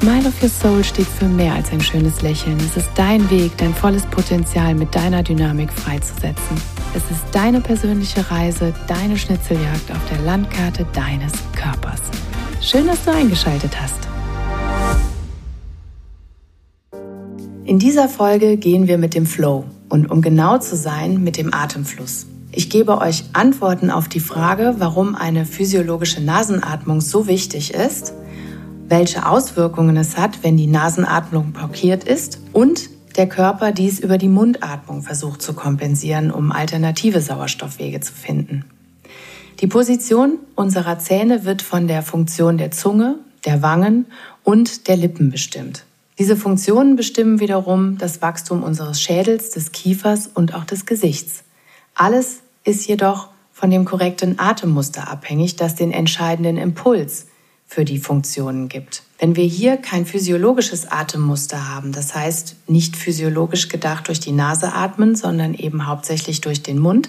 Smile of Your Soul steht für mehr als ein schönes Lächeln. Es ist dein Weg, dein volles Potenzial mit deiner Dynamik freizusetzen. Es ist deine persönliche Reise, deine Schnitzeljagd auf der Landkarte deines Körpers. Schön, dass du eingeschaltet hast. In dieser Folge gehen wir mit dem Flow und um genau zu sein, mit dem Atemfluss. Ich gebe euch Antworten auf die Frage, warum eine physiologische Nasenatmung so wichtig ist – welche Auswirkungen es hat, wenn die Nasenatmung blockiert ist und der Körper dies über die Mundatmung versucht zu kompensieren, um alternative Sauerstoffwege zu finden. Die Position unserer Zähne wird von der Funktion der Zunge, der Wangen und der Lippen bestimmt. Diese Funktionen bestimmen wiederum das Wachstum unseres Schädels, des Kiefers und auch des Gesichts. Alles ist jedoch von dem korrekten Atemmuster abhängig, das den entscheidenden Impuls für die Funktionen gibt. Wenn wir hier kein physiologisches Atemmuster haben, das heißt nicht physiologisch gedacht durch die Nase atmen, sondern eben hauptsächlich durch den Mund,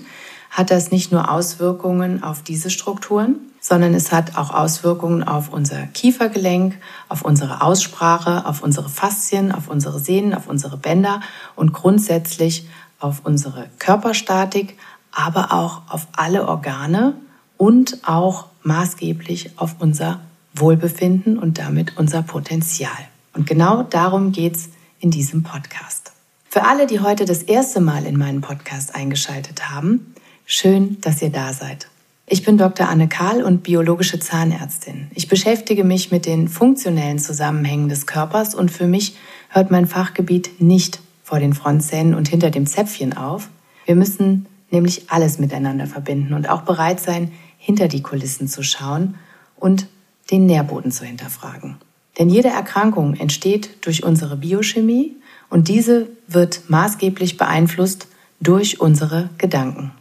hat das nicht nur Auswirkungen auf diese Strukturen, sondern es hat auch Auswirkungen auf unser Kiefergelenk, auf unsere Aussprache, auf unsere Faszien, auf unsere Sehnen, auf unsere Bänder und grundsätzlich auf unsere Körperstatik, aber auch auf alle Organe und auch maßgeblich auf unser Wohlbefinden und damit unser Potenzial. Und genau darum geht's in diesem Podcast. Für alle, die heute das erste Mal in meinen Podcast eingeschaltet haben, schön, dass ihr da seid. Ich bin Dr. Anne Kahl und biologische Zahnärztin. Ich beschäftige mich mit den funktionellen Zusammenhängen des Körpers und für mich hört mein Fachgebiet nicht vor den Frontzähnen und hinter dem Zäpfchen auf. Wir müssen nämlich alles miteinander verbinden und auch bereit sein, hinter die Kulissen zu schauen und den Nährboden zu hinterfragen. Denn jede Erkrankung entsteht durch unsere Biochemie und diese wird maßgeblich beeinflusst durch unsere Gedanken.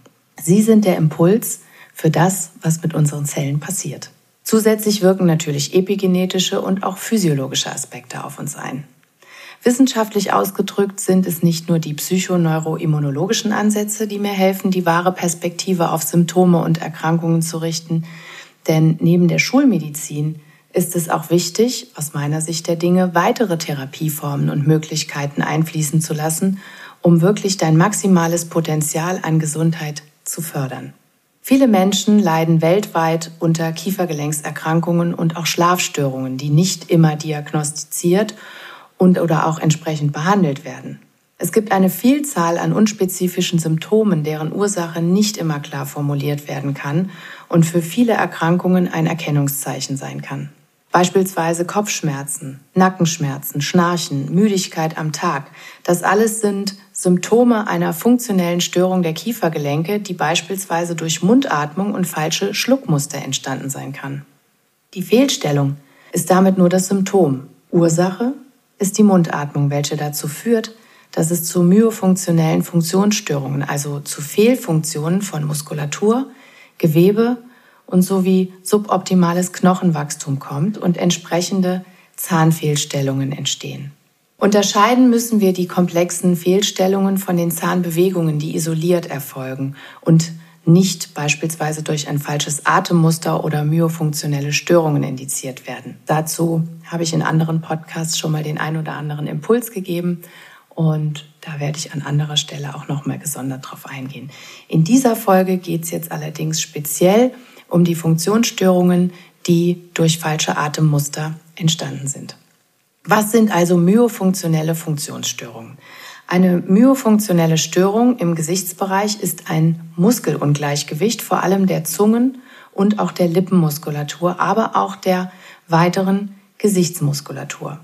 Sie sind der Impuls für das, was mit unseren Zellen passiert. Zusätzlich wirken natürlich epigenetische und auch physiologische Aspekte auf uns ein. Wissenschaftlich ausgedrückt sind es nicht nur die psychoneuroimmunologischen Ansätze, die mir helfen, die wahre Perspektive auf Symptome und Erkrankungen zu richten, denn neben der Schulmedizin ist es auch wichtig, aus meiner Sicht der Dinge, weitere Therapieformen und Möglichkeiten einfließen zu lassen, um wirklich dein maximales Potenzial an Gesundheit zu fördern. Viele Menschen leiden weltweit unter Kiefergelenkserkrankungen und auch Schlafstörungen, die nicht immer diagnostiziert und oder auch entsprechend behandelt werden. Es gibt eine Vielzahl an unspezifischen Symptomen, deren Ursache nicht immer klar formuliert werden kann und für viele Erkrankungen ein Erkennungszeichen sein kann. Beispielsweise Kopfschmerzen, Nackenschmerzen, Schnarchen, Müdigkeit am Tag. Das alles sind Symptome einer funktionellen Störung der Kiefergelenke, die beispielsweise durch Mundatmung und falsche Schluckmuster entstanden sein kann. Die Fehlstellung ist damit nur das Symptom. Ursache ist die Mundatmung, welche dazu führt, dass es zu myofunktionellen Funktionsstörungen, also zu Fehlfunktionen von Muskulatur, Gewebe und sowie suboptimales Knochenwachstum kommt und entsprechende Zahnfehlstellungen entstehen. Unterscheiden müssen wir die komplexen Fehlstellungen von den Zahnbewegungen, die isoliert erfolgen und nicht beispielsweise durch ein falsches Atemmuster oder myofunktionelle Störungen indiziert werden. Dazu habe ich in anderen Podcasts schon mal den ein oder anderen Impuls gegeben und da werde ich an anderer Stelle auch nochmal gesondert drauf eingehen. In dieser Folge geht es jetzt allerdings speziell um die Funktionsstörungen, die durch falsche Atemmuster entstanden sind. Was sind also myofunktionelle Funktionsstörungen? Eine myofunktionelle Störung im Gesichtsbereich ist ein Muskelungleichgewicht, vor allem der Zungen- und auch der Lippenmuskulatur, aber auch der weiteren Gesichtsmuskulatur.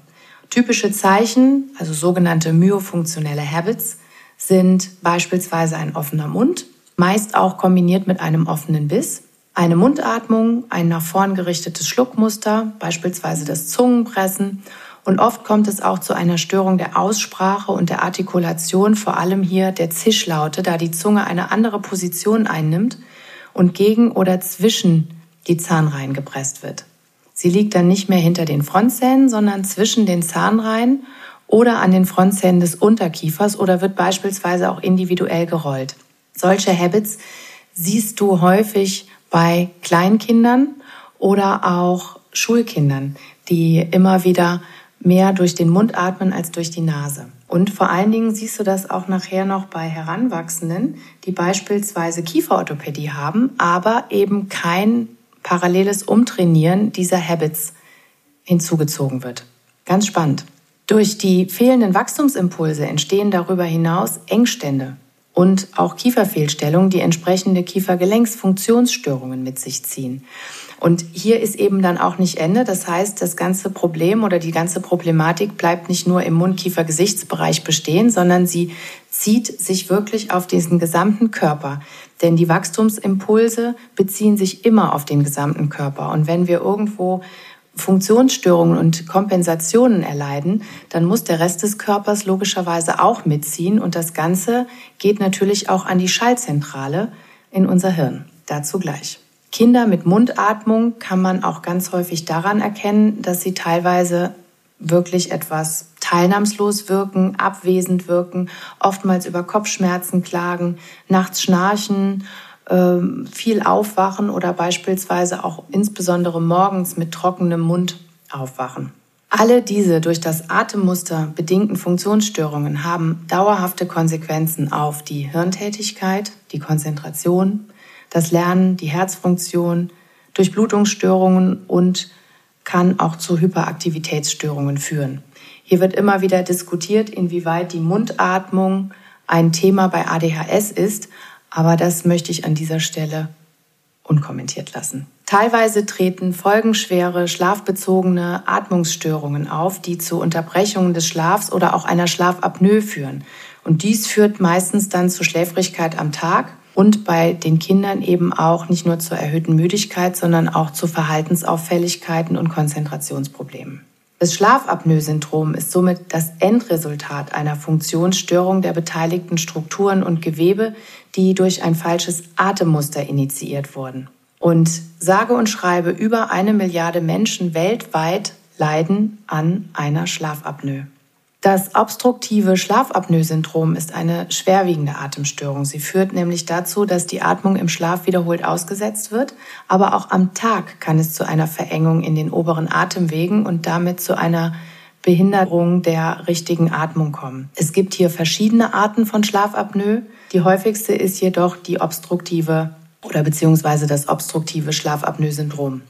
Typische Zeichen, also sogenannte myofunktionelle Habits, sind beispielsweise ein offener Mund, meist auch kombiniert mit einem offenen Biss, eine Mundatmung, ein nach vorn gerichtetes Schluckmuster, beispielsweise das Zungenpressen Und oft kommt es auch zu einer Störung der Aussprache und der Artikulation, vor allem hier der Zischlaute, da die Zunge eine andere Position einnimmt und gegen oder zwischen die Zahnreihen gepresst wird. Sie liegt dann nicht mehr hinter den Frontzähnen, sondern zwischen den Zahnreihen oder an den Frontzähnen des Unterkiefers oder wird beispielsweise auch individuell gerollt. Solche Habits siehst du häufig bei Kleinkindern oder auch Schulkindern, die immer wieder mehr durch den Mund atmen als durch die Nase. Und vor allen Dingen siehst du das auch nachher noch bei Heranwachsenden, die beispielsweise Kieferorthopädie haben, aber eben kein paralleles Umtrainieren dieser Habits hinzugezogen wird. Ganz spannend. Durch die fehlenden Wachstumsimpulse entstehen darüber hinaus Engstände und auch Kieferfehlstellungen, die entsprechende Kiefergelenksfunktionsstörungen mit sich ziehen. Und hier ist eben dann auch nicht Ende. Das heißt, das ganze Problem oder die ganze Problematik bleibt nicht nur im Mund-Kiefer-Gesichtsbereich bestehen, sondern sie zieht sich wirklich auf diesen gesamten Körper. Denn die Wachstumsimpulse beziehen sich immer auf den gesamten Körper. Und wenn wir irgendwo Funktionsstörungen und Kompensationen erleiden, dann muss der Rest des Körpers logischerweise auch mitziehen. Und das Ganze geht natürlich auch an die Schallzentrale in unser Hirn. Dazu gleich. Kinder mit Mundatmung kann man auch ganz häufig daran erkennen, dass sie teilweise wirklich etwas teilnahmslos wirken, abwesend wirken, oftmals über Kopfschmerzen klagen, nachts schnarchen ähm, viel aufwachen oder beispielsweise auch insbesondere morgens mit trockenem Mund aufwachen. Alle diese durch das Atemmuster bedingten Funktionsstörungen haben dauerhafte Konsequenzen auf die Hirntätigkeit, die Konzentration, das Lernen, die Herzfunktion, Durchblutungsstörungen und kann auch zu Hyperaktivitätsstörungen führen. Hier wird immer wieder diskutiert, inwieweit die Mundatmung ein Thema bei ADHS ist, aber das möchte ich an dieser Stelle unkommentiert lassen. Teilweise treten folgenschwere schlafbezogene Atmungsstörungen auf, die zu Unterbrechungen des Schlafs oder auch einer Schlafapnoe führen. Und dies führt meistens dann zu Schläfrigkeit am Tag und bei den Kindern eben auch nicht nur zur erhöhten Müdigkeit, sondern auch zu Verhaltensauffälligkeiten und Konzentrationsproblemen. Das Schlafapnoe-Syndrom ist somit das Endresultat einer Funktionsstörung der beteiligten Strukturen und Gewebe, die durch ein falsches Atemmuster initiiert wurden. Und sage und schreibe, über eine Milliarde Menschen weltweit leiden an einer Schlafapnoe. Das obstruktive Schlafapnoe-Syndrom ist eine schwerwiegende Atemstörung. Sie führt nämlich dazu, dass die Atmung im Schlaf wiederholt ausgesetzt wird, aber auch am Tag kann es zu einer Verengung in den oberen Atemwegen und damit zu einer Behinderung der richtigen Atmung kommen. Es gibt hier verschiedene Arten von Schlafapnoe. Die häufigste ist jedoch die obstruktive oder beziehungsweise das obstruktive Schlafapnoe-Syndrom.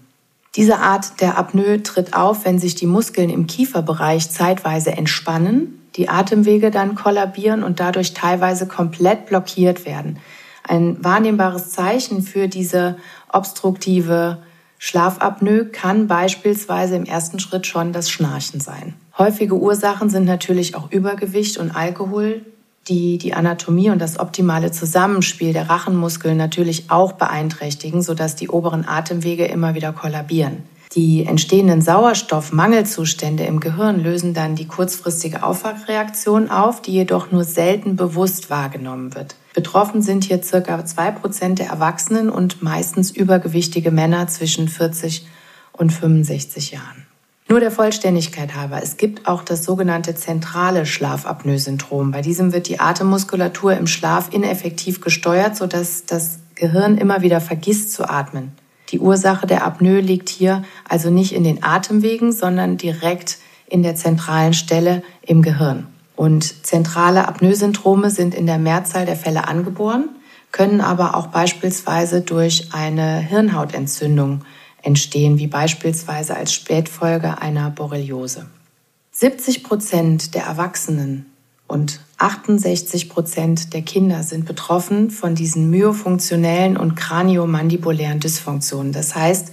Diese Art der Apnoe tritt auf, wenn sich die Muskeln im Kieferbereich zeitweise entspannen, die Atemwege dann kollabieren und dadurch teilweise komplett blockiert werden. Ein wahrnehmbares Zeichen für diese obstruktive Schlafapnoe kann beispielsweise im ersten Schritt schon das Schnarchen sein. Häufige Ursachen sind natürlich auch Übergewicht und Alkohol, die die Anatomie und das optimale Zusammenspiel der Rachenmuskeln natürlich auch beeinträchtigen, sodass die oberen Atemwege immer wieder kollabieren. Die entstehenden Sauerstoffmangelzustände im Gehirn lösen dann die kurzfristige Aufwachreaktion auf, die jedoch nur selten bewusst wahrgenommen wird. Betroffen sind hier circa zwei Prozent der Erwachsenen und meistens übergewichtige Männer zwischen 40 und 65 Jahren. Nur der Vollständigkeit halber, es gibt auch das sogenannte zentrale Schlafapnoe-Syndrom. Bei diesem wird die Atemmuskulatur im Schlaf ineffektiv gesteuert, sodass das Gehirn immer wieder vergisst zu atmen. Die Ursache der Apnoe liegt hier also nicht in den Atemwegen, sondern direkt in der zentralen Stelle im Gehirn. Und zentrale Apnoe-Syndrome sind in der Mehrzahl der Fälle angeboren, können aber auch beispielsweise durch eine Hirnhautentzündung entstehen, wie beispielsweise als Spätfolge einer Borreliose. 70 Prozent der Erwachsenen und 68 Prozent der Kinder sind betroffen von diesen myofunktionellen und kraniomandibulären Dysfunktionen. Das heißt,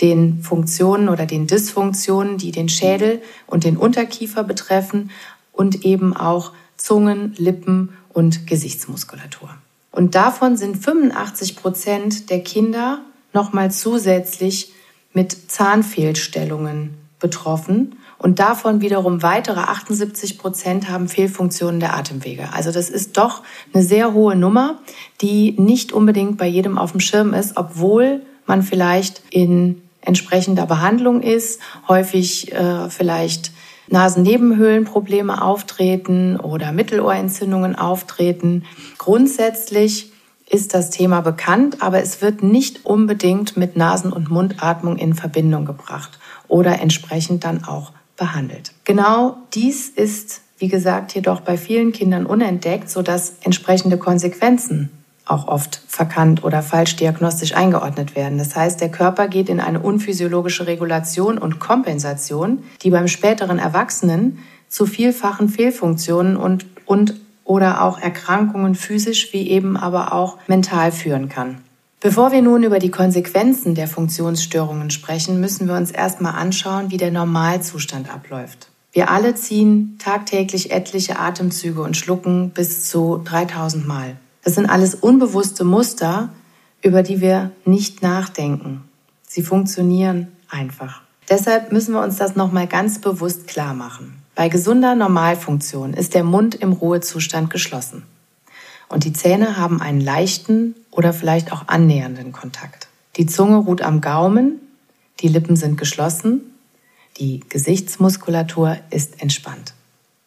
den Funktionen oder den Dysfunktionen, die den Schädel und den Unterkiefer betreffen und eben auch Zungen, Lippen und Gesichtsmuskulatur. Und davon sind 85 Prozent der Kinder nochmal zusätzlich mit Zahnfehlstellungen betroffen und davon wiederum weitere 78 Prozent haben Fehlfunktionen der Atemwege. Also das ist doch eine sehr hohe Nummer, die nicht unbedingt bei jedem auf dem Schirm ist, obwohl man vielleicht in entsprechender Behandlung ist, häufig äh, vielleicht Nasennebenhöhlenprobleme auftreten oder Mittelohrentzündungen auftreten. Grundsätzlich ist das Thema bekannt, aber es wird nicht unbedingt mit Nasen- und Mundatmung in Verbindung gebracht oder entsprechend dann auch behandelt. Genau dies ist, wie gesagt, jedoch bei vielen Kindern unentdeckt, sodass entsprechende Konsequenzen auch oft verkannt oder falsch diagnostisch eingeordnet werden. Das heißt, der Körper geht in eine unphysiologische Regulation und Kompensation, die beim späteren Erwachsenen zu vielfachen Fehlfunktionen und, und oder auch Erkrankungen physisch wie eben aber auch mental führen kann. Bevor wir nun über die Konsequenzen der Funktionsstörungen sprechen, müssen wir uns erstmal anschauen, wie der Normalzustand abläuft. Wir alle ziehen tagtäglich etliche Atemzüge und schlucken bis zu 3000 Mal. Das sind alles unbewusste Muster, über die wir nicht nachdenken. Sie funktionieren einfach. Deshalb müssen wir uns das nochmal ganz bewusst klar machen. Bei gesunder Normalfunktion ist der Mund im Ruhezustand geschlossen. Und die Zähne haben einen leichten oder vielleicht auch annähernden Kontakt. Die Zunge ruht am Gaumen, die Lippen sind geschlossen, die Gesichtsmuskulatur ist entspannt.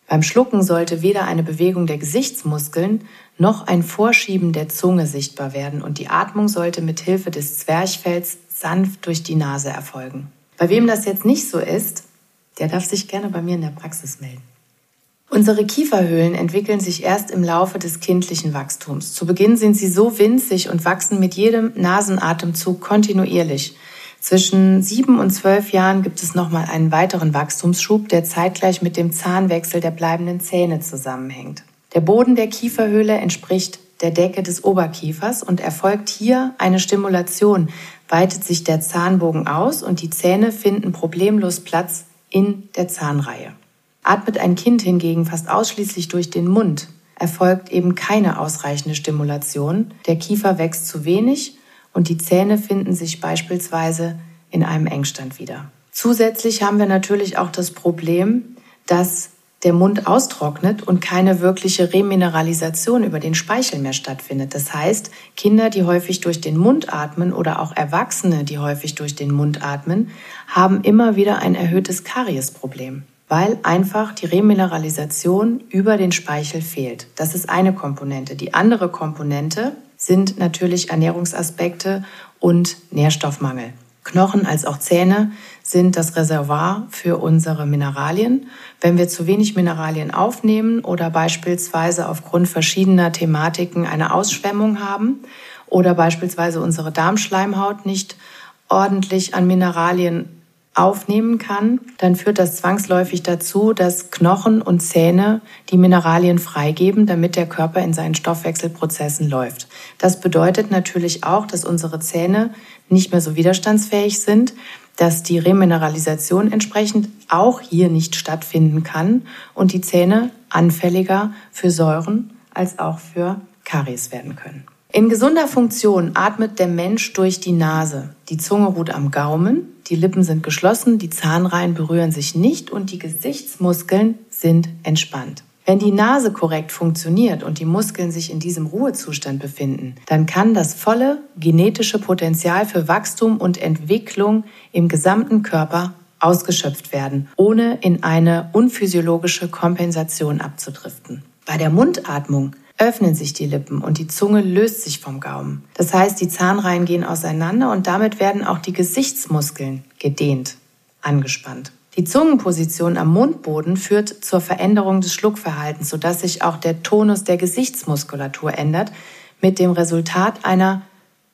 Beim Schlucken sollte weder eine Bewegung der Gesichtsmuskeln noch ein Vorschieben der Zunge sichtbar werden und die Atmung sollte mit Hilfe des Zwerchfells sanft durch die Nase erfolgen. Bei wem das jetzt nicht so ist, der darf sich gerne bei mir in der Praxis melden. Unsere Kieferhöhlen entwickeln sich erst im Laufe des kindlichen Wachstums. Zu Beginn sind sie so winzig und wachsen mit jedem Nasenatemzug kontinuierlich. Zwischen sieben und zwölf Jahren gibt es nochmal einen weiteren Wachstumsschub, der zeitgleich mit dem Zahnwechsel der bleibenden Zähne zusammenhängt. Der Boden der Kieferhöhle entspricht der Decke des Oberkiefers und erfolgt hier eine Stimulation, weitet sich der Zahnbogen aus und die Zähne finden problemlos Platz in der Zahnreihe. Atmet ein Kind hingegen fast ausschließlich durch den Mund, erfolgt eben keine ausreichende Stimulation, der Kiefer wächst zu wenig und die Zähne finden sich beispielsweise in einem Engstand wieder. Zusätzlich haben wir natürlich auch das Problem, dass der Mund austrocknet und keine wirkliche Remineralisation über den Speichel mehr stattfindet. Das heißt, Kinder, die häufig durch den Mund atmen oder auch Erwachsene, die häufig durch den Mund atmen, haben immer wieder ein erhöhtes Kariesproblem, weil einfach die Remineralisation über den Speichel fehlt. Das ist eine Komponente. Die andere Komponente sind natürlich Ernährungsaspekte und Nährstoffmangel. Knochen als auch Zähne sind das Reservoir für unsere Mineralien. Wenn wir zu wenig Mineralien aufnehmen oder beispielsweise aufgrund verschiedener Thematiken eine Ausschwemmung haben oder beispielsweise unsere Darmschleimhaut nicht ordentlich an Mineralien aufnehmen kann, dann führt das zwangsläufig dazu, dass Knochen und Zähne die Mineralien freigeben, damit der Körper in seinen Stoffwechselprozessen läuft. Das bedeutet natürlich auch, dass unsere Zähne nicht mehr so widerstandsfähig sind, dass die Remineralisation entsprechend auch hier nicht stattfinden kann und die Zähne anfälliger für Säuren als auch für Karies werden können. In gesunder Funktion atmet der Mensch durch die Nase. Die Zunge ruht am Gaumen, die Lippen sind geschlossen, die Zahnreihen berühren sich nicht und die Gesichtsmuskeln sind entspannt. Wenn die Nase korrekt funktioniert und die Muskeln sich in diesem Ruhezustand befinden, dann kann das volle genetische Potenzial für Wachstum und Entwicklung im gesamten Körper ausgeschöpft werden, ohne in eine unphysiologische Kompensation abzudriften. Bei der Mundatmung öffnen sich die Lippen und die Zunge löst sich vom Gaumen. Das heißt, die Zahnreihen gehen auseinander und damit werden auch die Gesichtsmuskeln gedehnt, angespannt. Die Zungenposition am Mundboden führt zur Veränderung des Schluckverhaltens, sodass sich auch der Tonus der Gesichtsmuskulatur ändert, mit dem Resultat einer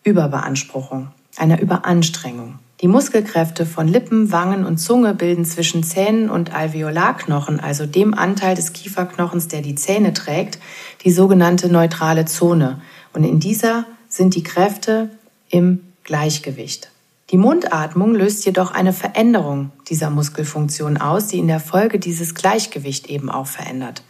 Überbeanspruchung, einer Überanstrengung. Die Muskelkräfte von Lippen, Wangen und Zunge bilden zwischen Zähnen und Alveolarknochen, also dem Anteil des Kieferknochens, der die Zähne trägt, die sogenannte neutrale Zone. Und in dieser sind die Kräfte im Gleichgewicht. Die Mundatmung löst jedoch eine Veränderung dieser Muskelfunktion aus, die in der Folge dieses Gleichgewicht eben auch verändert.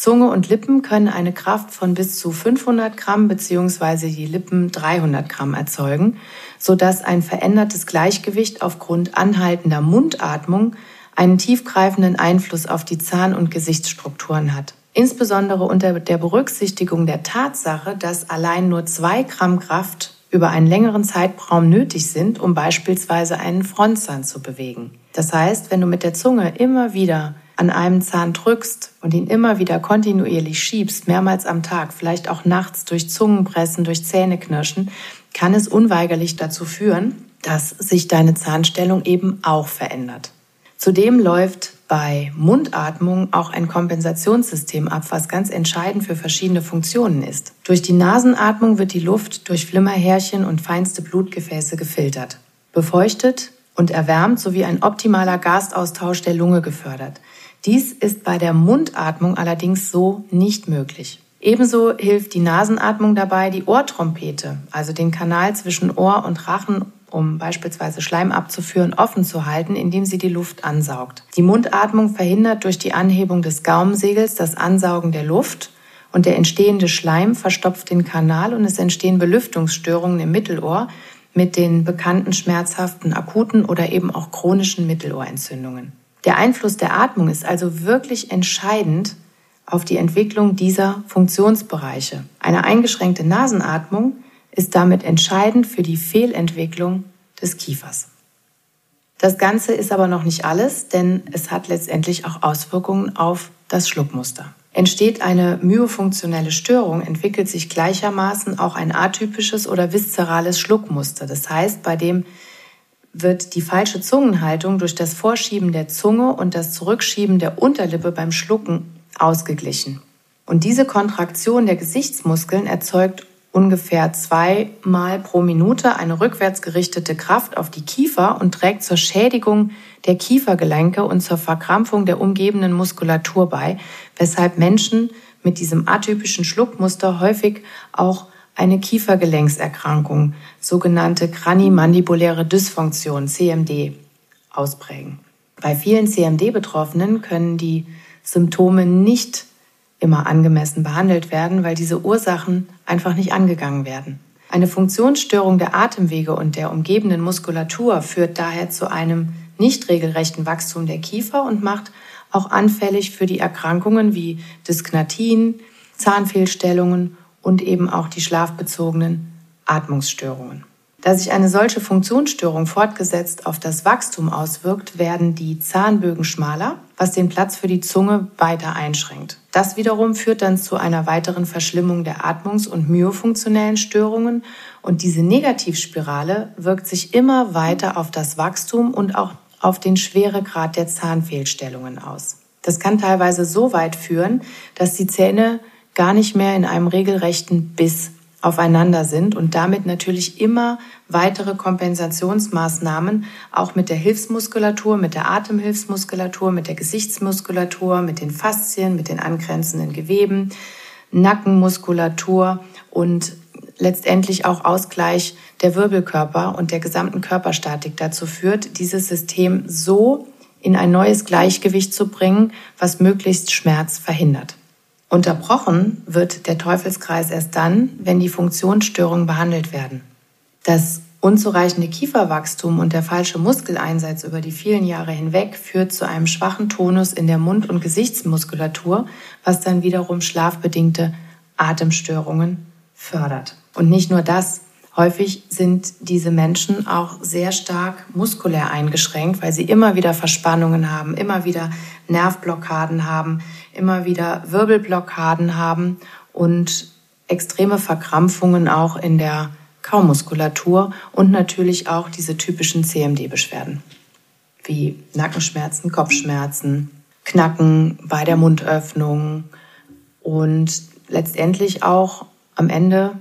Zunge und Lippen können eine Kraft von bis zu 500 Gramm bzw. die Lippen 300 Gramm erzeugen, sodass ein verändertes Gleichgewicht aufgrund anhaltender Mundatmung einen tiefgreifenden Einfluss auf die Zahn- und Gesichtsstrukturen hat. Insbesondere unter der Berücksichtigung der Tatsache, dass allein nur zwei Gramm Kraft über einen längeren Zeitraum nötig sind, um beispielsweise einen Frontzahn zu bewegen. Das heißt, wenn du mit der Zunge immer wieder an einem Zahn drückst und ihn immer wieder kontinuierlich schiebst, mehrmals am Tag, vielleicht auch nachts durch Zungenpressen, durch Zähneknirschen, kann es unweigerlich dazu führen, dass sich deine Zahnstellung eben auch verändert. Zudem läuft bei Mundatmung auch ein Kompensationssystem ab, was ganz entscheidend für verschiedene Funktionen ist. Durch die Nasenatmung wird die Luft durch Flimmerhärchen und feinste Blutgefäße gefiltert, befeuchtet und erwärmt sowie ein optimaler Gasaustausch der Lunge gefördert. Dies ist bei der Mundatmung allerdings so nicht möglich. Ebenso hilft die Nasenatmung dabei, die Ohrtrompete, also den Kanal zwischen Ohr und Rachen um beispielsweise Schleim abzuführen, offen zu halten, indem sie die Luft ansaugt. Die Mundatmung verhindert durch die Anhebung des Gaumensegels das Ansaugen der Luft und der entstehende Schleim verstopft den Kanal und es entstehen Belüftungsstörungen im Mittelohr mit den bekannten schmerzhaften akuten oder eben auch chronischen Mittelohrentzündungen. Der Einfluss der Atmung ist also wirklich entscheidend auf die Entwicklung dieser Funktionsbereiche. Eine eingeschränkte Nasenatmung ist damit entscheidend für die Fehlentwicklung des Kiefers. Das Ganze ist aber noch nicht alles, denn es hat letztendlich auch Auswirkungen auf das Schluckmuster. Entsteht eine myofunktionelle Störung, entwickelt sich gleichermaßen auch ein atypisches oder viszerales Schluckmuster. Das heißt, bei dem wird die falsche Zungenhaltung durch das Vorschieben der Zunge und das Zurückschieben der Unterlippe beim Schlucken ausgeglichen. Und diese Kontraktion der Gesichtsmuskeln erzeugt ungefähr zweimal pro Minute eine rückwärts gerichtete Kraft auf die Kiefer und trägt zur Schädigung der Kiefergelenke und zur Verkrampfung der umgebenden Muskulatur bei, weshalb Menschen mit diesem atypischen Schluckmuster häufig auch eine Kiefergelenkserkrankung, sogenannte kranimandibuläre Dysfunktion, CMD, ausprägen. Bei vielen CMD-Betroffenen können die Symptome nicht immer angemessen behandelt werden, weil diese Ursachen einfach nicht angegangen werden. Eine Funktionsstörung der Atemwege und der umgebenden Muskulatur führt daher zu einem nicht regelrechten Wachstum der Kiefer und macht auch anfällig für die Erkrankungen wie Dysknatien, Zahnfehlstellungen und eben auch die schlafbezogenen Atmungsstörungen. Da sich eine solche Funktionsstörung fortgesetzt auf das Wachstum auswirkt, werden die Zahnbögen schmaler, was den Platz für die Zunge weiter einschränkt. Das wiederum führt dann zu einer weiteren Verschlimmung der Atmungs- und myofunktionellen Störungen und diese Negativspirale wirkt sich immer weiter auf das Wachstum und auch auf den Schweregrad der Zahnfehlstellungen aus. Das kann teilweise so weit führen, dass die Zähne gar nicht mehr in einem regelrechten Biss aufeinander sind und damit natürlich immer weitere Kompensationsmaßnahmen auch mit der Hilfsmuskulatur, mit der Atemhilfsmuskulatur, mit der Gesichtsmuskulatur, mit den Faszien, mit den angrenzenden Geweben, Nackenmuskulatur und letztendlich auch Ausgleich der Wirbelkörper und der gesamten Körperstatik dazu führt, dieses System so in ein neues Gleichgewicht zu bringen, was möglichst Schmerz verhindert. Unterbrochen wird der Teufelskreis erst dann, wenn die Funktionsstörungen behandelt werden. Das unzureichende Kieferwachstum und der falsche Muskeleinsatz über die vielen Jahre hinweg führt zu einem schwachen Tonus in der Mund- und Gesichtsmuskulatur, was dann wiederum schlafbedingte Atemstörungen fördert. Und nicht nur das, Häufig sind diese Menschen auch sehr stark muskulär eingeschränkt, weil sie immer wieder Verspannungen haben, immer wieder Nervblockaden haben, immer wieder Wirbelblockaden haben und extreme Verkrampfungen auch in der Kaumuskulatur und natürlich auch diese typischen CMD-Beschwerden wie Nackenschmerzen, Kopfschmerzen, Knacken bei der Mundöffnung und letztendlich auch am Ende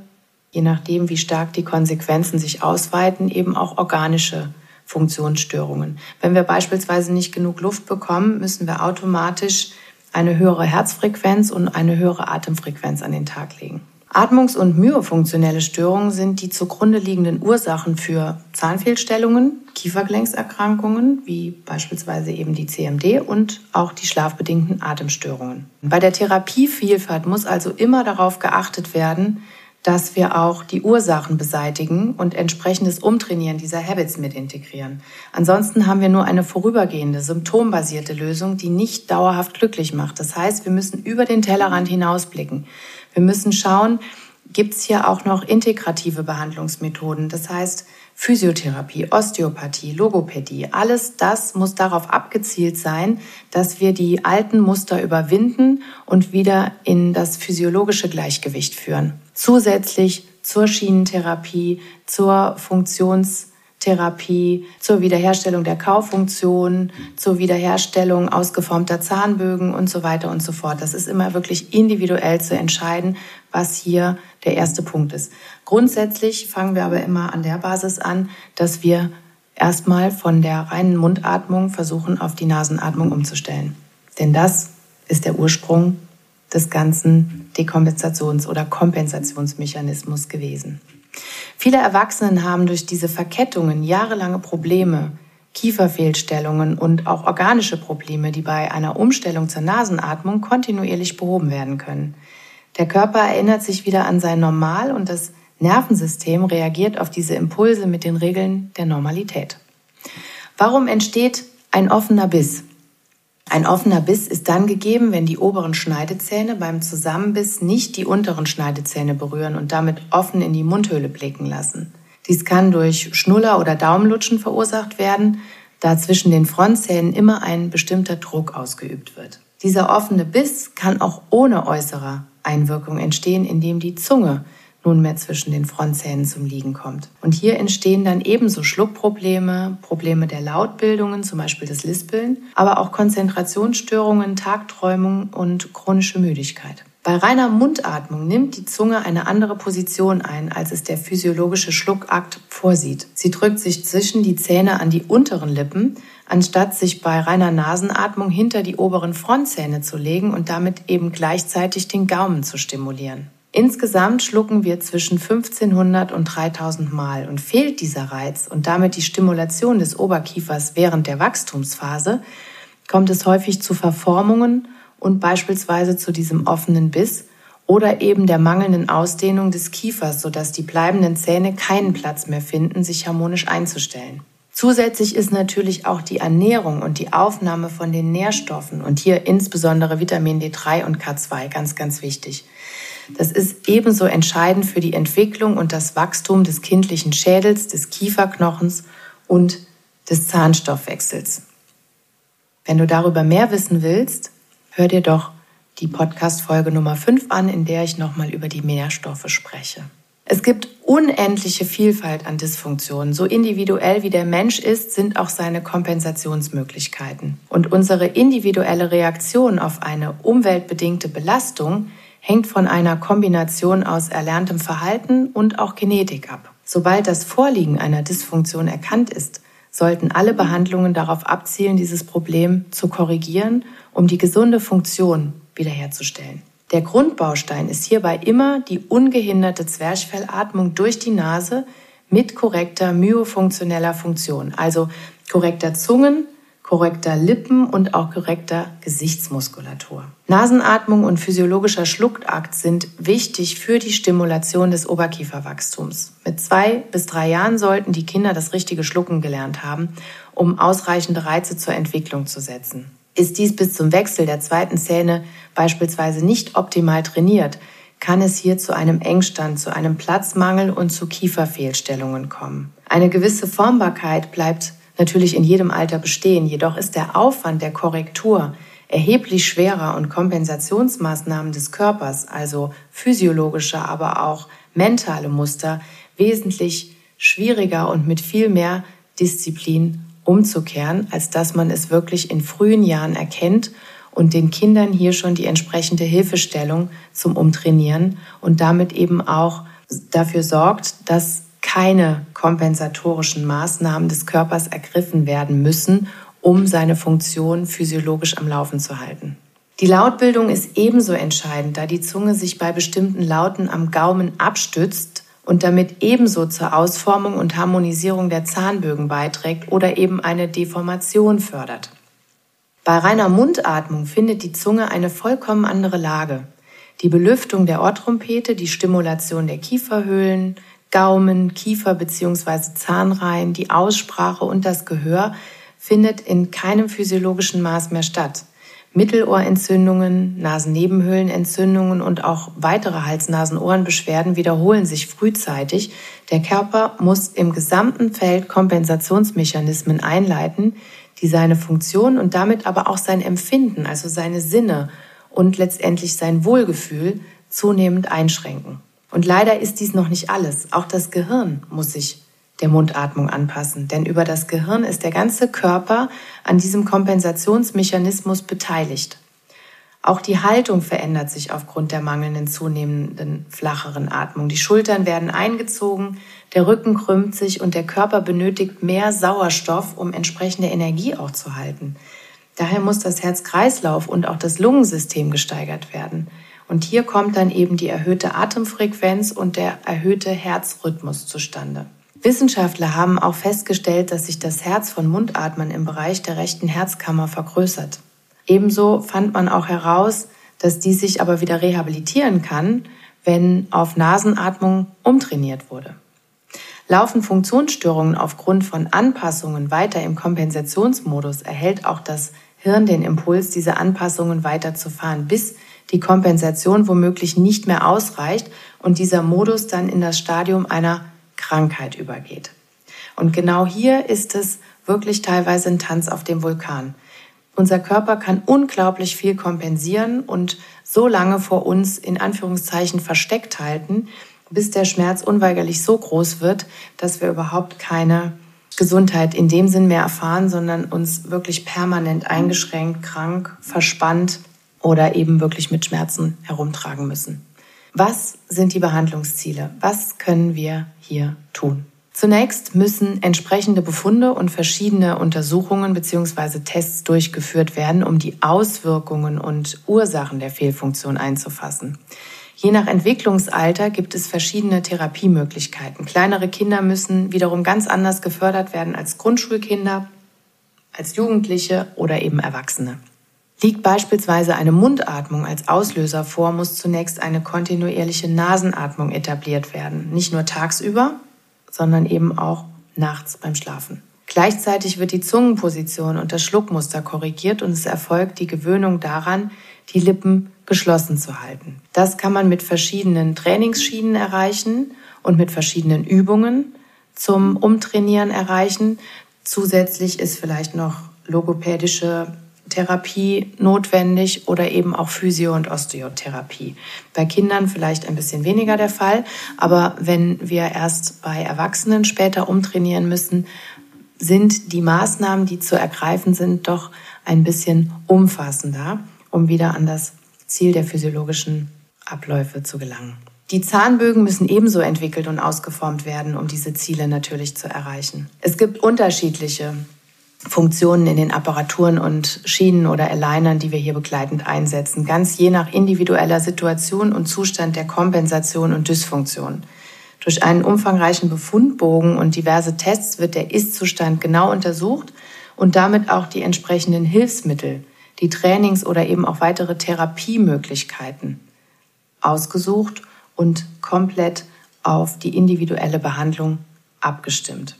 je nachdem, wie stark die Konsequenzen sich ausweiten, eben auch organische Funktionsstörungen. Wenn wir beispielsweise nicht genug Luft bekommen, müssen wir automatisch eine höhere Herzfrequenz und eine höhere Atemfrequenz an den Tag legen. Atmungs- und myofunktionelle Störungen sind die zugrunde liegenden Ursachen für Zahnfehlstellungen, Kiefergelenkserkrankungen, wie beispielsweise eben die CMD und auch die schlafbedingten Atemstörungen. Bei der Therapievielfalt muss also immer darauf geachtet werden, dass wir auch die Ursachen beseitigen und entsprechendes Umtrainieren dieser Habits mit integrieren. Ansonsten haben wir nur eine vorübergehende, symptombasierte Lösung, die nicht dauerhaft glücklich macht. Das heißt, wir müssen über den Tellerrand hinausblicken. Wir müssen schauen, gibt es hier auch noch integrative Behandlungsmethoden. Das heißt, Physiotherapie, Osteopathie, Logopädie, alles das muss darauf abgezielt sein, dass wir die alten Muster überwinden und wieder in das physiologische Gleichgewicht führen. Zusätzlich zur Schienentherapie, zur Funktionstherapie, zur Wiederherstellung der Kauffunktion, zur Wiederherstellung ausgeformter Zahnbögen und so weiter und so fort. Das ist immer wirklich individuell zu entscheiden, was hier der erste Punkt ist. Grundsätzlich fangen wir aber immer an der Basis an, dass wir erstmal von der reinen Mundatmung versuchen, auf die Nasenatmung umzustellen. Denn das ist der Ursprung des ganzen Dekompensations- oder Kompensationsmechanismus gewesen. Viele Erwachsenen haben durch diese Verkettungen jahrelange Probleme, Kieferfehlstellungen und auch organische Probleme, die bei einer Umstellung zur Nasenatmung kontinuierlich behoben werden können. Der Körper erinnert sich wieder an sein Normal und das Nervensystem reagiert auf diese Impulse mit den Regeln der Normalität. Warum entsteht ein offener Biss? Ein offener Biss ist dann gegeben, wenn die oberen Schneidezähne beim Zusammenbiss nicht die unteren Schneidezähne berühren und damit offen in die Mundhöhle blicken lassen. Dies kann durch Schnuller oder Daumenlutschen verursacht werden, da zwischen den Frontzähnen immer ein bestimmter Druck ausgeübt wird. Dieser offene Biss kann auch ohne äußere Einwirkung entstehen, indem die Zunge nunmehr zwischen den Frontzähnen zum Liegen kommt. Und hier entstehen dann ebenso Schluckprobleme, Probleme der Lautbildungen, zum Beispiel das Lispeln, aber auch Konzentrationsstörungen, Tagträumung und chronische Müdigkeit. Bei reiner Mundatmung nimmt die Zunge eine andere Position ein, als es der physiologische Schluckakt vorsieht. Sie drückt sich zwischen die Zähne an die unteren Lippen, anstatt sich bei reiner Nasenatmung hinter die oberen Frontzähne zu legen und damit eben gleichzeitig den Gaumen zu stimulieren. Insgesamt schlucken wir zwischen 1500 und 3000 Mal und fehlt dieser Reiz und damit die Stimulation des Oberkiefers während der Wachstumsphase, kommt es häufig zu Verformungen und beispielsweise zu diesem offenen Biss oder eben der mangelnden Ausdehnung des Kiefers, sodass die bleibenden Zähne keinen Platz mehr finden, sich harmonisch einzustellen. Zusätzlich ist natürlich auch die Ernährung und die Aufnahme von den Nährstoffen und hier insbesondere Vitamin D3 und K2 ganz, ganz wichtig. Das ist ebenso entscheidend für die Entwicklung und das Wachstum des kindlichen Schädels, des Kieferknochens und des Zahnstoffwechsels. Wenn du darüber mehr wissen willst, hör dir doch die Podcast-Folge Nummer 5 an, in der ich nochmal über die Nährstoffe spreche. Es gibt unendliche Vielfalt an Dysfunktionen. So individuell wie der Mensch ist, sind auch seine Kompensationsmöglichkeiten. Und unsere individuelle Reaktion auf eine umweltbedingte Belastung hängt von einer Kombination aus erlerntem Verhalten und auch Genetik ab. Sobald das Vorliegen einer Dysfunktion erkannt ist, sollten alle Behandlungen darauf abzielen, dieses Problem zu korrigieren, um die gesunde Funktion wiederherzustellen. Der Grundbaustein ist hierbei immer die ungehinderte Zwerchfellatmung durch die Nase mit korrekter myofunktioneller Funktion, also korrekter Zungen, korrekter Lippen und auch korrekter Gesichtsmuskulatur. Nasenatmung und physiologischer Schluckakt sind wichtig für die Stimulation des Oberkieferwachstums. Mit zwei bis drei Jahren sollten die Kinder das richtige Schlucken gelernt haben, um ausreichende Reize zur Entwicklung zu setzen. Ist dies bis zum Wechsel der zweiten Zähne beispielsweise nicht optimal trainiert, kann es hier zu einem Engstand, zu einem Platzmangel und zu Kieferfehlstellungen kommen. Eine gewisse Formbarkeit bleibt natürlich in jedem Alter bestehen, jedoch ist der Aufwand der Korrektur erheblich schwerer und Kompensationsmaßnahmen des Körpers, also physiologische, aber auch mentale Muster, wesentlich schwieriger und mit viel mehr Disziplin umzukehren, als dass man es wirklich in frühen Jahren erkennt und den Kindern hier schon die entsprechende Hilfestellung zum Umtrainieren und damit eben auch dafür sorgt, dass keine kompensatorischen Maßnahmen des Körpers ergriffen werden müssen, um seine Funktion physiologisch am Laufen zu halten. Die Lautbildung ist ebenso entscheidend, da die Zunge sich bei bestimmten Lauten am Gaumen abstützt und damit ebenso zur Ausformung und Harmonisierung der Zahnbögen beiträgt oder eben eine Deformation fördert. Bei reiner Mundatmung findet die Zunge eine vollkommen andere Lage. Die Belüftung der Ohrtrompete, die Stimulation der Kieferhöhlen, Gaumen, Kiefer bzw. Zahnreihen, die Aussprache und das Gehör findet in keinem physiologischen Maß mehr statt. Mittelohrentzündungen, Nasennebenhöhlenentzündungen und auch weitere Hals-Nasen-Ohrenbeschwerden wiederholen sich frühzeitig. Der Körper muss im gesamten Feld Kompensationsmechanismen einleiten, die seine Funktion und damit aber auch sein Empfinden, also seine Sinne und letztendlich sein Wohlgefühl zunehmend einschränken. Und leider ist dies noch nicht alles. Auch das Gehirn muss sich der Mundatmung anpassen. Denn über das Gehirn ist der ganze Körper an diesem Kompensationsmechanismus beteiligt. Auch die Haltung verändert sich aufgrund der mangelnden zunehmenden flacheren Atmung. Die Schultern werden eingezogen, der Rücken krümmt sich und der Körper benötigt mehr Sauerstoff, um entsprechende Energie auch zu halten. Daher muss das Herz-Kreislauf und auch das Lungensystem gesteigert werden. Und hier kommt dann eben die erhöhte Atemfrequenz und der erhöhte Herzrhythmus zustande. Wissenschaftler haben auch festgestellt, dass sich das Herz von Mundatmern im Bereich der rechten Herzkammer vergrößert. Ebenso fand man auch heraus, dass dies sich aber wieder rehabilitieren kann, wenn auf Nasenatmung umtrainiert wurde. Laufen Funktionsstörungen aufgrund von Anpassungen weiter im Kompensationsmodus, erhält auch das Hirn den Impuls, diese Anpassungen weiterzufahren, bis die Kompensation womöglich nicht mehr ausreicht und dieser Modus dann in das Stadium einer Krankheit übergeht. Und genau hier ist es wirklich teilweise ein Tanz auf dem Vulkan. Unser Körper kann unglaublich viel kompensieren und so lange vor uns in Anführungszeichen versteckt halten, bis der Schmerz unweigerlich so groß wird, dass wir überhaupt keine Gesundheit in dem Sinn mehr erfahren, sondern uns wirklich permanent eingeschränkt, krank, verspannt oder eben wirklich mit Schmerzen herumtragen müssen. Was sind die Behandlungsziele? Was können wir hier tun? Zunächst müssen entsprechende Befunde und verschiedene Untersuchungen bzw. Tests durchgeführt werden, um die Auswirkungen und Ursachen der Fehlfunktion einzufassen. Je nach Entwicklungsalter gibt es verschiedene Therapiemöglichkeiten. Kleinere Kinder müssen wiederum ganz anders gefördert werden als Grundschulkinder, als Jugendliche oder eben Erwachsene. Liegt beispielsweise eine Mundatmung als Auslöser vor, muss zunächst eine kontinuierliche Nasenatmung etabliert werden. Nicht nur tagsüber, sondern eben auch nachts beim Schlafen. Gleichzeitig wird die Zungenposition und das Schluckmuster korrigiert und es erfolgt die Gewöhnung daran, die Lippen geschlossen zu halten. Das kann man mit verschiedenen Trainingsschienen erreichen und mit verschiedenen Übungen zum Umtrainieren erreichen. Zusätzlich ist vielleicht noch logopädische Therapie notwendig oder eben auch Physio- und Osteotherapie. Bei Kindern vielleicht ein bisschen weniger der Fall, aber wenn wir erst bei Erwachsenen später umtrainieren müssen, sind die Maßnahmen, die zu ergreifen sind, doch ein bisschen umfassender, um wieder an das Ziel der physiologischen Abläufe zu gelangen. Die Zahnbögen müssen ebenso entwickelt und ausgeformt werden, um diese Ziele natürlich zu erreichen. Es gibt unterschiedliche Funktionen in den Apparaturen und Schienen oder Alignern, die wir hier begleitend einsetzen, ganz je nach individueller Situation und Zustand der Kompensation und Dysfunktion. Durch einen umfangreichen Befundbogen und diverse Tests wird der Ist-Zustand genau untersucht und damit auch die entsprechenden Hilfsmittel, die Trainings- oder eben auch weitere Therapiemöglichkeiten ausgesucht und komplett auf die individuelle Behandlung abgestimmt.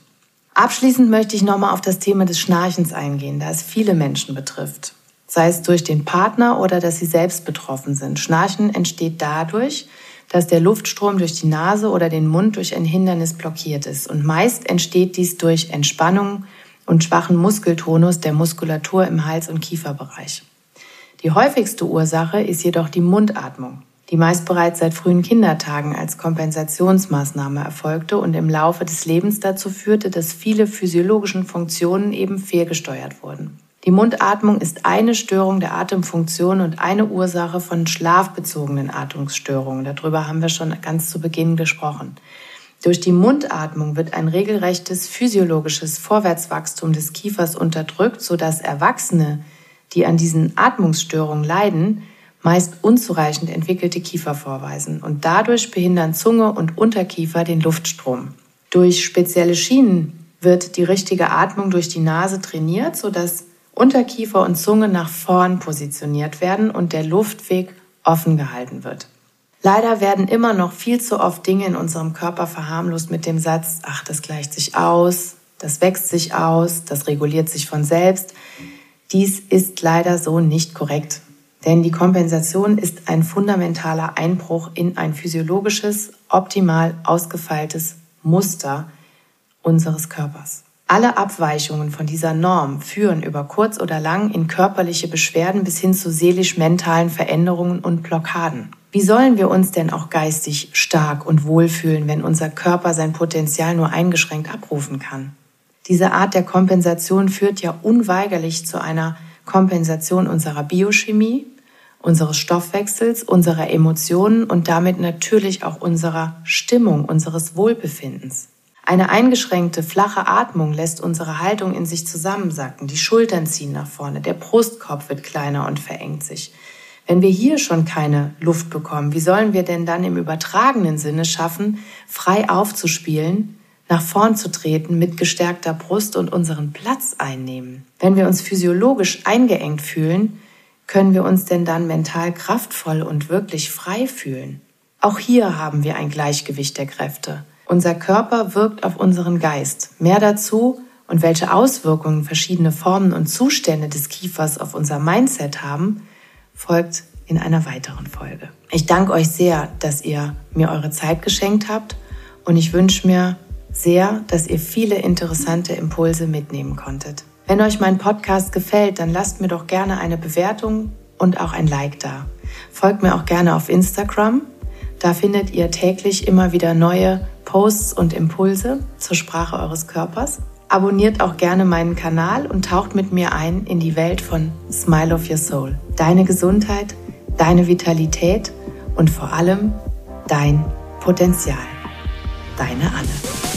Abschließend möchte ich nochmal auf das Thema des Schnarchens eingehen, da es viele Menschen betrifft. Sei es durch den Partner oder dass sie selbst betroffen sind. Schnarchen entsteht dadurch, dass der Luftstrom durch die Nase oder den Mund durch ein Hindernis blockiert ist. Und meist entsteht dies durch Entspannung und schwachen Muskeltonus der Muskulatur im Hals- und Kieferbereich. Die häufigste Ursache ist jedoch die Mundatmung die meist bereits seit frühen Kindertagen als Kompensationsmaßnahme erfolgte und im Laufe des Lebens dazu führte, dass viele physiologischen Funktionen eben fehlgesteuert wurden. Die Mundatmung ist eine Störung der Atemfunktion und eine Ursache von schlafbezogenen Atmungsstörungen. Darüber haben wir schon ganz zu Beginn gesprochen. Durch die Mundatmung wird ein regelrechtes physiologisches Vorwärtswachstum des Kiefers unterdrückt, sodass Erwachsene, die an diesen Atmungsstörungen leiden, meist unzureichend entwickelte Kiefer vorweisen und dadurch behindern Zunge und Unterkiefer den Luftstrom. Durch spezielle Schienen wird die richtige Atmung durch die Nase trainiert, sodass Unterkiefer und Zunge nach vorn positioniert werden und der Luftweg offen gehalten wird. Leider werden immer noch viel zu oft Dinge in unserem Körper verharmlost mit dem Satz, ach, das gleicht sich aus, das wächst sich aus, das reguliert sich von selbst. Dies ist leider so nicht korrekt. Denn die Kompensation ist ein fundamentaler Einbruch in ein physiologisches, optimal ausgefeiltes Muster unseres Körpers. Alle Abweichungen von dieser Norm führen über kurz oder lang in körperliche Beschwerden bis hin zu seelisch-mentalen Veränderungen und Blockaden. Wie sollen wir uns denn auch geistig stark und wohlfühlen, wenn unser Körper sein Potenzial nur eingeschränkt abrufen kann? Diese Art der Kompensation führt ja unweigerlich zu einer Kompensation unserer Biochemie, unseres Stoffwechsels, unserer Emotionen und damit natürlich auch unserer Stimmung, unseres Wohlbefindens. Eine eingeschränkte, flache Atmung lässt unsere Haltung in sich zusammensacken, die Schultern ziehen nach vorne, der Brustkorb wird kleiner und verengt sich. Wenn wir hier schon keine Luft bekommen, wie sollen wir denn dann im übertragenen Sinne schaffen, frei aufzuspielen, nach vorn zu treten, mit gestärkter Brust und unseren Platz einnehmen? Wenn wir uns physiologisch eingeengt fühlen, können wir uns denn dann mental kraftvoll und wirklich frei fühlen? Auch hier haben wir ein Gleichgewicht der Kräfte. Unser Körper wirkt auf unseren Geist. Mehr dazu und welche Auswirkungen verschiedene Formen und Zustände des Kiefers auf unser Mindset haben, folgt in einer weiteren Folge. Ich danke euch sehr, dass ihr mir eure Zeit geschenkt habt und ich wünsche mir sehr, dass ihr viele interessante Impulse mitnehmen konntet. Wenn euch mein Podcast gefällt, dann lasst mir doch gerne eine Bewertung und auch ein Like da. Folgt mir auch gerne auf Instagram. Da findet ihr täglich immer wieder neue Posts und Impulse zur Sprache eures Körpers. Abonniert auch gerne meinen Kanal und taucht mit mir ein in die Welt von Smile of Your Soul. Deine Gesundheit, deine Vitalität und vor allem dein Potenzial. Deine Anne.